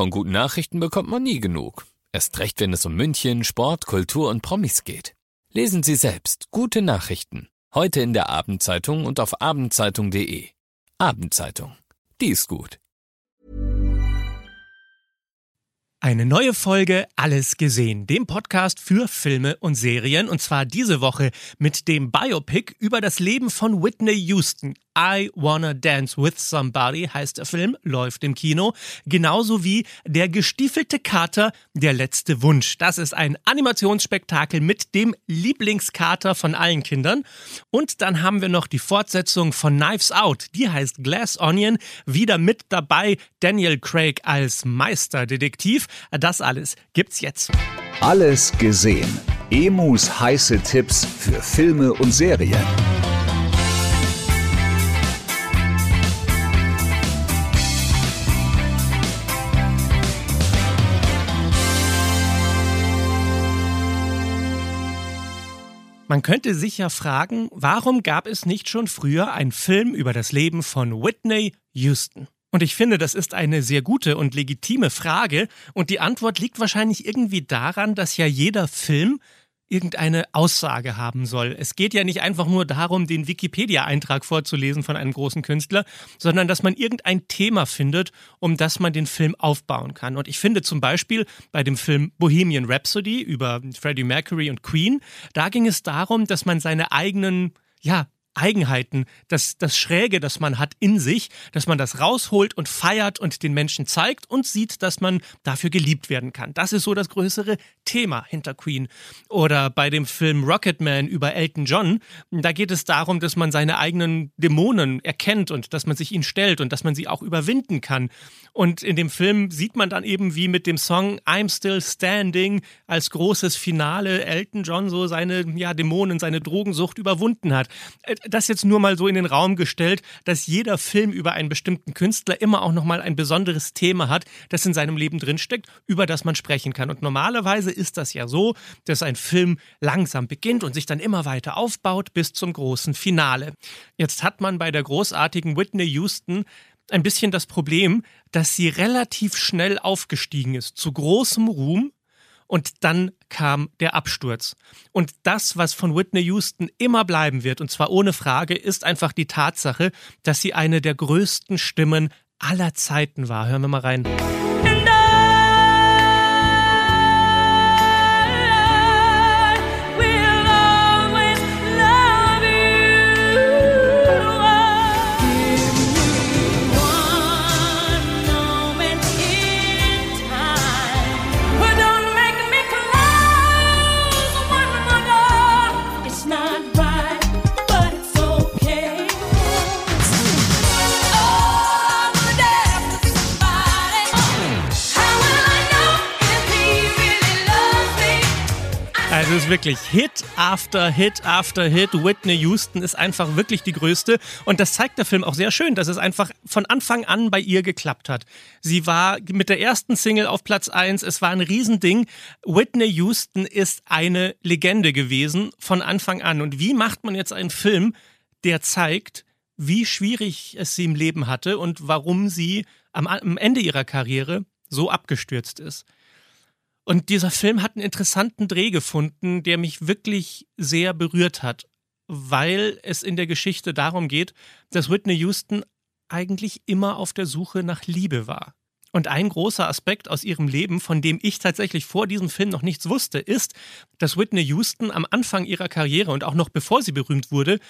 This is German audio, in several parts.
Von guten Nachrichten bekommt man nie genug. Erst recht, wenn es um München, Sport, Kultur und Promis geht. Lesen Sie selbst gute Nachrichten. Heute in der Abendzeitung und auf abendzeitung.de. Abendzeitung. Die ist gut. Eine neue Folge Alles gesehen, dem Podcast für Filme und Serien und zwar diese Woche mit dem Biopic über das Leben von Whitney Houston. I Wanna Dance with Somebody heißt der Film, läuft im Kino, genauso wie Der gestiefelte Kater, der letzte Wunsch. Das ist ein Animationsspektakel mit dem Lieblingskater von allen Kindern. Und dann haben wir noch die Fortsetzung von Knives Out, die heißt Glass Onion, wieder mit dabei Daniel Craig als Meisterdetektiv. Das alles gibt's jetzt. Alles gesehen. Emus heiße Tipps für Filme und Serien. Man könnte sich ja fragen, warum gab es nicht schon früher einen Film über das Leben von Whitney Houston? Und ich finde, das ist eine sehr gute und legitime Frage. Und die Antwort liegt wahrscheinlich irgendwie daran, dass ja jeder Film irgendeine Aussage haben soll. Es geht ja nicht einfach nur darum, den Wikipedia-Eintrag vorzulesen von einem großen Künstler, sondern dass man irgendein Thema findet, um das man den Film aufbauen kann. Und ich finde zum Beispiel bei dem Film Bohemian Rhapsody über Freddie Mercury und Queen, da ging es darum, dass man seine eigenen ja, Eigenheiten, das, das Schräge, das man hat in sich, dass man das rausholt und feiert und den Menschen zeigt und sieht, dass man dafür geliebt werden kann. Das ist so das größere Thema hinter Queen. Oder bei dem Film Rocketman über Elton John, da geht es darum, dass man seine eigenen Dämonen erkennt und dass man sich ihnen stellt und dass man sie auch überwinden kann. Und in dem Film sieht man dann eben, wie mit dem Song I'm Still Standing als großes Finale Elton John so seine ja, Dämonen, seine Drogensucht überwunden hat äh, das jetzt nur mal so in den Raum gestellt, dass jeder Film über einen bestimmten Künstler immer auch nochmal ein besonderes Thema hat, das in seinem Leben drinsteckt, über das man sprechen kann. Und normalerweise ist das ja so, dass ein Film langsam beginnt und sich dann immer weiter aufbaut bis zum großen Finale. Jetzt hat man bei der großartigen Whitney Houston ein bisschen das Problem, dass sie relativ schnell aufgestiegen ist, zu großem Ruhm, und dann kam der Absturz. Und das, was von Whitney Houston immer bleiben wird, und zwar ohne Frage, ist einfach die Tatsache, dass sie eine der größten Stimmen aller Zeiten war. Hören wir mal rein. Wirklich Hit after Hit after Hit. Whitney Houston ist einfach wirklich die größte. Und das zeigt der Film auch sehr schön, dass es einfach von Anfang an bei ihr geklappt hat. Sie war mit der ersten Single auf Platz 1. Es war ein Riesending. Whitney Houston ist eine Legende gewesen von Anfang an. Und wie macht man jetzt einen Film, der zeigt, wie schwierig es sie im Leben hatte und warum sie am, am Ende ihrer Karriere so abgestürzt ist? Und dieser Film hat einen interessanten Dreh gefunden, der mich wirklich sehr berührt hat, weil es in der Geschichte darum geht, dass Whitney Houston eigentlich immer auf der Suche nach Liebe war. Und ein großer Aspekt aus ihrem Leben, von dem ich tatsächlich vor diesem Film noch nichts wusste, ist, dass Whitney Houston am Anfang ihrer Karriere und auch noch bevor sie berühmt wurde,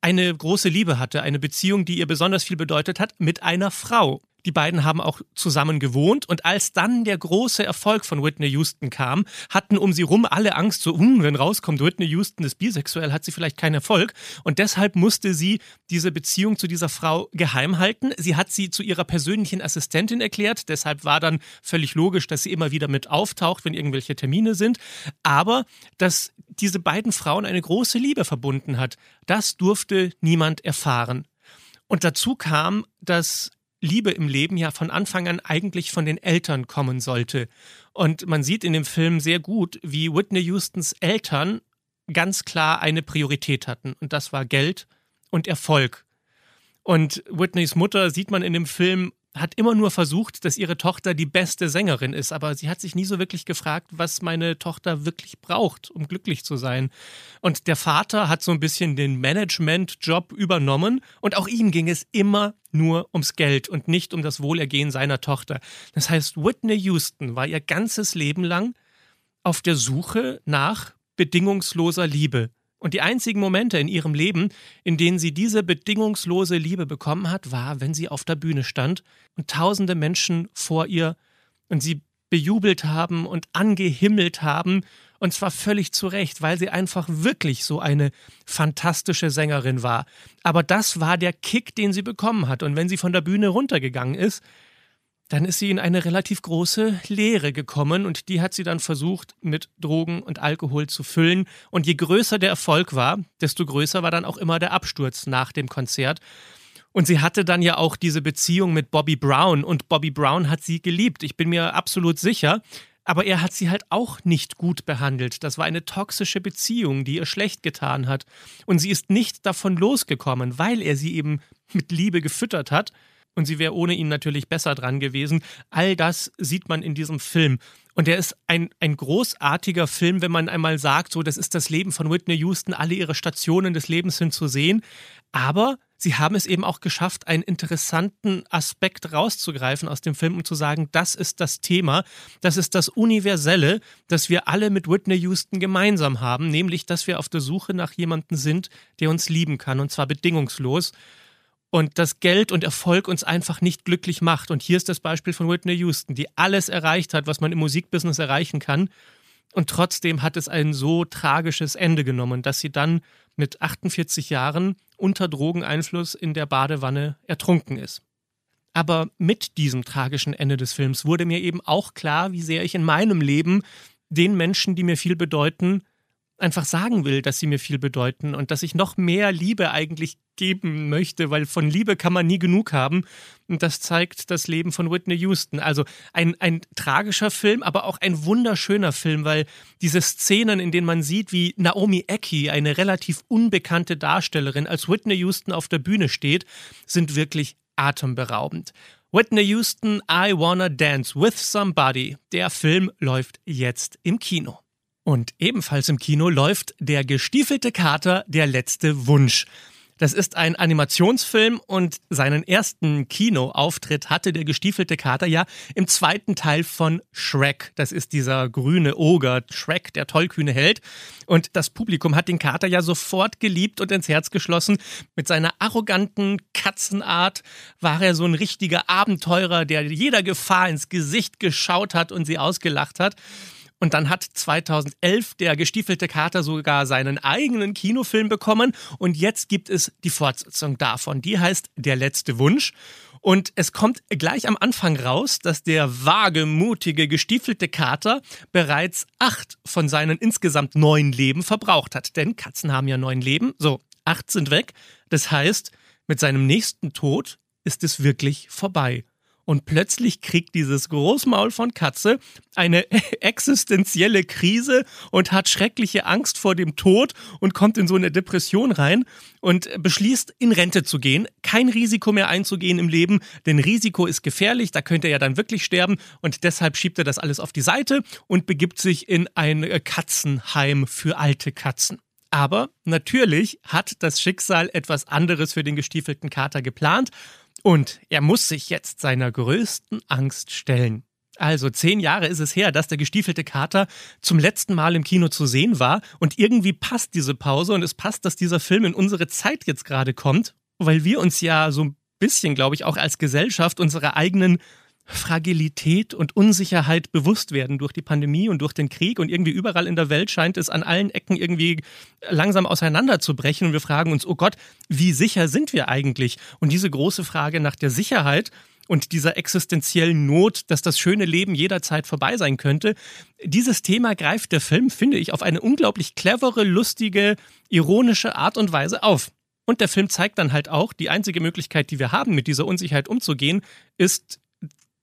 eine große Liebe hatte, eine Beziehung, die ihr besonders viel bedeutet hat, mit einer Frau. Die beiden haben auch zusammen gewohnt und als dann der große Erfolg von Whitney Houston kam, hatten um sie rum alle Angst, so, um, wenn rauskommt, Whitney Houston ist bisexuell, hat sie vielleicht keinen Erfolg und deshalb musste sie diese Beziehung zu dieser Frau geheim halten. Sie hat sie zu ihrer persönlichen Assistentin erklärt, deshalb war dann völlig logisch, dass sie immer wieder mit auftaucht, wenn irgendwelche Termine sind, aber dass diese beiden Frauen eine große Liebe verbunden hat, das durfte niemand erfahren. Und dazu kam, dass Liebe im Leben ja von Anfang an eigentlich von den Eltern kommen sollte. Und man sieht in dem Film sehr gut, wie Whitney Houstons Eltern ganz klar eine Priorität hatten. Und das war Geld und Erfolg. Und Whitneys Mutter sieht man in dem Film hat immer nur versucht, dass ihre Tochter die beste Sängerin ist, aber sie hat sich nie so wirklich gefragt, was meine Tochter wirklich braucht, um glücklich zu sein. Und der Vater hat so ein bisschen den Management-Job übernommen und auch ihm ging es immer nur ums Geld und nicht um das Wohlergehen seiner Tochter. Das heißt, Whitney Houston war ihr ganzes Leben lang auf der Suche nach bedingungsloser Liebe. Und die einzigen Momente in ihrem Leben, in denen sie diese bedingungslose Liebe bekommen hat, war, wenn sie auf der Bühne stand und tausende Menschen vor ihr und sie bejubelt haben und angehimmelt haben, und zwar völlig zu Recht, weil sie einfach wirklich so eine fantastische Sängerin war. Aber das war der Kick, den sie bekommen hat. Und wenn sie von der Bühne runtergegangen ist, dann ist sie in eine relativ große Leere gekommen und die hat sie dann versucht mit Drogen und Alkohol zu füllen. Und je größer der Erfolg war, desto größer war dann auch immer der Absturz nach dem Konzert. Und sie hatte dann ja auch diese Beziehung mit Bobby Brown und Bobby Brown hat sie geliebt. Ich bin mir absolut sicher. Aber er hat sie halt auch nicht gut behandelt. Das war eine toxische Beziehung, die ihr schlecht getan hat. Und sie ist nicht davon losgekommen, weil er sie eben mit Liebe gefüttert hat und sie wäre ohne ihn natürlich besser dran gewesen. All das sieht man in diesem Film. Und der ist ein, ein großartiger Film, wenn man einmal sagt, so, das ist das Leben von Whitney Houston, alle ihre Stationen des Lebens sind zu sehen. Aber sie haben es eben auch geschafft, einen interessanten Aspekt rauszugreifen aus dem Film und zu sagen, das ist das Thema, das ist das Universelle, das wir alle mit Whitney Houston gemeinsam haben, nämlich, dass wir auf der Suche nach jemandem sind, der uns lieben kann, und zwar bedingungslos und dass Geld und Erfolg uns einfach nicht glücklich macht. Und hier ist das Beispiel von Whitney Houston, die alles erreicht hat, was man im Musikbusiness erreichen kann. Und trotzdem hat es ein so tragisches Ende genommen, dass sie dann mit 48 Jahren unter Drogeneinfluss in der Badewanne ertrunken ist. Aber mit diesem tragischen Ende des Films wurde mir eben auch klar, wie sehr ich in meinem Leben den Menschen, die mir viel bedeuten, einfach sagen will, dass sie mir viel bedeuten und dass ich noch mehr Liebe eigentlich geben möchte, weil von Liebe kann man nie genug haben. Und das zeigt das Leben von Whitney Houston. Also ein, ein tragischer Film, aber auch ein wunderschöner Film, weil diese Szenen, in denen man sieht, wie Naomi Ecki, eine relativ unbekannte Darstellerin, als Whitney Houston auf der Bühne steht, sind wirklich atemberaubend. Whitney Houston, I Wanna Dance with Somebody. Der Film läuft jetzt im Kino. Und ebenfalls im Kino läuft Der gestiefelte Kater, der letzte Wunsch. Das ist ein Animationsfilm und seinen ersten Kinoauftritt hatte der gestiefelte Kater ja im zweiten Teil von Shrek. Das ist dieser grüne Oger, Shrek, der tollkühne Held. Und das Publikum hat den Kater ja sofort geliebt und ins Herz geschlossen. Mit seiner arroganten Katzenart war er so ein richtiger Abenteurer, der jeder Gefahr ins Gesicht geschaut hat und sie ausgelacht hat. Und dann hat 2011 der gestiefelte Kater sogar seinen eigenen Kinofilm bekommen. Und jetzt gibt es die Fortsetzung davon. Die heißt Der letzte Wunsch. Und es kommt gleich am Anfang raus, dass der wagemutige, gestiefelte Kater bereits acht von seinen insgesamt neun Leben verbraucht hat. Denn Katzen haben ja neun Leben. So, acht sind weg. Das heißt, mit seinem nächsten Tod ist es wirklich vorbei. Und plötzlich kriegt dieses Großmaul von Katze eine existenzielle Krise und hat schreckliche Angst vor dem Tod und kommt in so eine Depression rein und beschließt, in Rente zu gehen, kein Risiko mehr einzugehen im Leben, denn Risiko ist gefährlich, da könnte er dann wirklich sterben und deshalb schiebt er das alles auf die Seite und begibt sich in ein Katzenheim für alte Katzen. Aber natürlich hat das Schicksal etwas anderes für den gestiefelten Kater geplant und er muss sich jetzt seiner größten Angst stellen. Also zehn Jahre ist es her, dass der gestiefelte Kater zum letzten Mal im Kino zu sehen war. Und irgendwie passt diese Pause und es passt, dass dieser Film in unsere Zeit jetzt gerade kommt, weil wir uns ja so ein bisschen, glaube ich, auch als Gesellschaft unserer eigenen Fragilität und Unsicherheit bewusst werden durch die Pandemie und durch den Krieg und irgendwie überall in der Welt scheint es an allen Ecken irgendwie langsam auseinanderzubrechen und wir fragen uns, oh Gott, wie sicher sind wir eigentlich? Und diese große Frage nach der Sicherheit und dieser existenziellen Not, dass das schöne Leben jederzeit vorbei sein könnte. Dieses Thema greift der Film, finde ich, auf eine unglaublich clevere, lustige, ironische Art und Weise auf. Und der Film zeigt dann halt auch, die einzige Möglichkeit, die wir haben, mit dieser Unsicherheit umzugehen, ist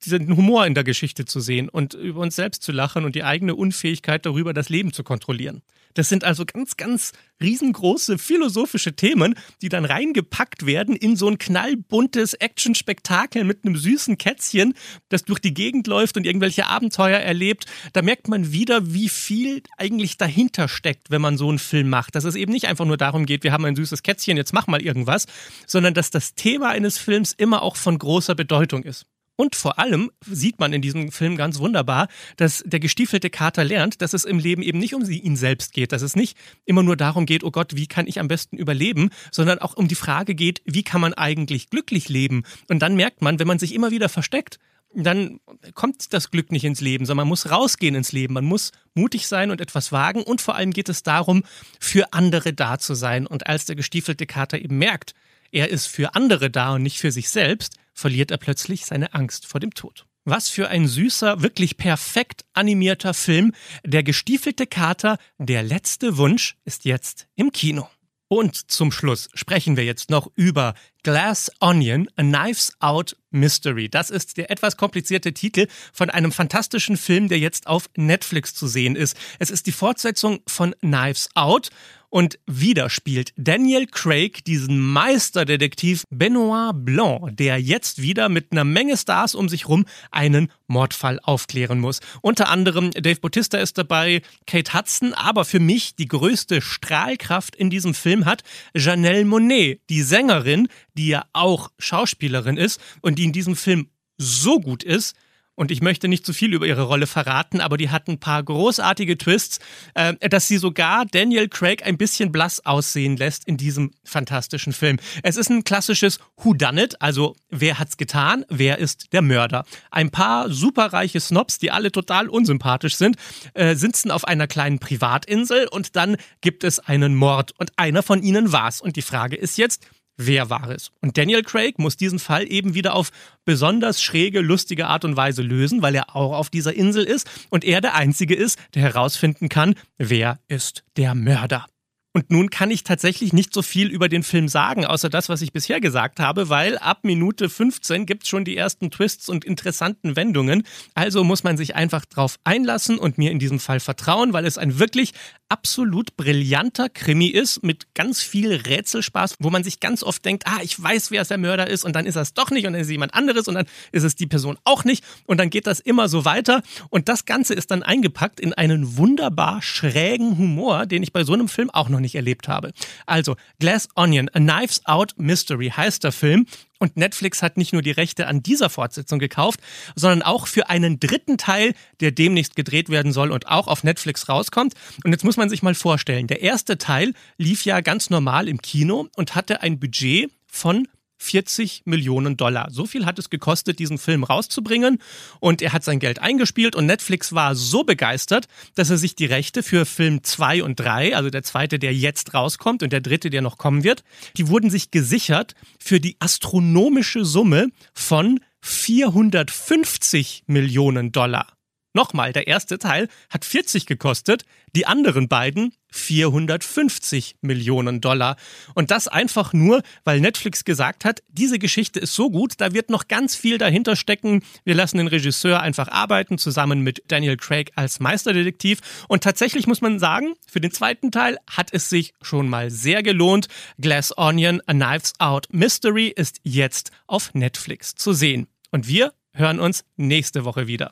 diesen Humor in der Geschichte zu sehen und über uns selbst zu lachen und die eigene Unfähigkeit darüber, das Leben zu kontrollieren. Das sind also ganz, ganz riesengroße philosophische Themen, die dann reingepackt werden in so ein knallbuntes Action-Spektakel mit einem süßen Kätzchen, das durch die Gegend läuft und irgendwelche Abenteuer erlebt. Da merkt man wieder, wie viel eigentlich dahinter steckt, wenn man so einen Film macht. Dass es eben nicht einfach nur darum geht, wir haben ein süßes Kätzchen, jetzt mach mal irgendwas, sondern dass das Thema eines Films immer auch von großer Bedeutung ist. Und vor allem sieht man in diesem Film ganz wunderbar, dass der gestiefelte Kater lernt, dass es im Leben eben nicht um ihn selbst geht, dass es nicht immer nur darum geht, oh Gott, wie kann ich am besten überleben, sondern auch um die Frage geht, wie kann man eigentlich glücklich leben? Und dann merkt man, wenn man sich immer wieder versteckt, dann kommt das Glück nicht ins Leben, sondern man muss rausgehen ins Leben, man muss mutig sein und etwas wagen und vor allem geht es darum, für andere da zu sein. Und als der gestiefelte Kater eben merkt, er ist für andere da und nicht für sich selbst, verliert er plötzlich seine Angst vor dem Tod. Was für ein süßer, wirklich perfekt animierter Film. Der gestiefelte Kater, der letzte Wunsch, ist jetzt im Kino. Und zum Schluss sprechen wir jetzt noch über Glass Onion, A Knives Out Mystery. Das ist der etwas komplizierte Titel von einem fantastischen Film, der jetzt auf Netflix zu sehen ist. Es ist die Fortsetzung von Knives Out und wieder spielt Daniel Craig diesen Meisterdetektiv Benoit Blanc, der jetzt wieder mit einer Menge Stars um sich rum einen Mordfall aufklären muss. Unter anderem Dave Bautista ist dabei, Kate Hudson, aber für mich die größte Strahlkraft in diesem Film hat Janelle Monet, die Sängerin, die ja auch Schauspielerin ist und die in diesem Film so gut ist, und ich möchte nicht zu viel über ihre Rolle verraten, aber die hat ein paar großartige Twists, äh, dass sie sogar Daniel Craig ein bisschen blass aussehen lässt in diesem fantastischen Film. Es ist ein klassisches Who Done It, also wer hat's getan, wer ist der Mörder. Ein paar superreiche Snobs, die alle total unsympathisch sind, äh, sitzen auf einer kleinen Privatinsel und dann gibt es einen Mord und einer von ihnen war's. Und die Frage ist jetzt, wer war es. Und Daniel Craig muss diesen Fall eben wieder auf besonders schräge, lustige Art und Weise lösen, weil er auch auf dieser Insel ist und er der Einzige ist, der herausfinden kann, wer ist der Mörder. Und nun kann ich tatsächlich nicht so viel über den Film sagen, außer das, was ich bisher gesagt habe, weil ab Minute 15 gibt es schon die ersten Twists und interessanten Wendungen. Also muss man sich einfach drauf einlassen und mir in diesem Fall vertrauen, weil es ein wirklich absolut brillanter Krimi ist mit ganz viel Rätselspaß, wo man sich ganz oft denkt, ah, ich weiß, wer der Mörder ist und dann ist es doch nicht und dann ist es jemand anderes und dann ist es die Person auch nicht und dann geht das immer so weiter und das Ganze ist dann eingepackt in einen wunderbar schrägen Humor, den ich bei so einem Film auch noch nicht erlebt habe. Also Glass Onion, A Knives Out Mystery heißt der Film und Netflix hat nicht nur die Rechte an dieser Fortsetzung gekauft, sondern auch für einen dritten Teil, der demnächst gedreht werden soll und auch auf Netflix rauskommt. Und jetzt muss man sich mal vorstellen, der erste Teil lief ja ganz normal im Kino und hatte ein Budget von 40 Millionen Dollar. So viel hat es gekostet, diesen Film rauszubringen. Und er hat sein Geld eingespielt und Netflix war so begeistert, dass er sich die Rechte für Film 2 und 3, also der zweite, der jetzt rauskommt und der dritte, der noch kommen wird, die wurden sich gesichert für die astronomische Summe von 450 Millionen Dollar. Nochmal, der erste Teil hat 40 gekostet, die anderen beiden 450 Millionen Dollar. Und das einfach nur, weil Netflix gesagt hat, diese Geschichte ist so gut, da wird noch ganz viel dahinter stecken. Wir lassen den Regisseur einfach arbeiten, zusammen mit Daniel Craig als Meisterdetektiv. Und tatsächlich muss man sagen, für den zweiten Teil hat es sich schon mal sehr gelohnt. Glass Onion, A Knives Out Mystery ist jetzt auf Netflix zu sehen. Und wir hören uns nächste Woche wieder.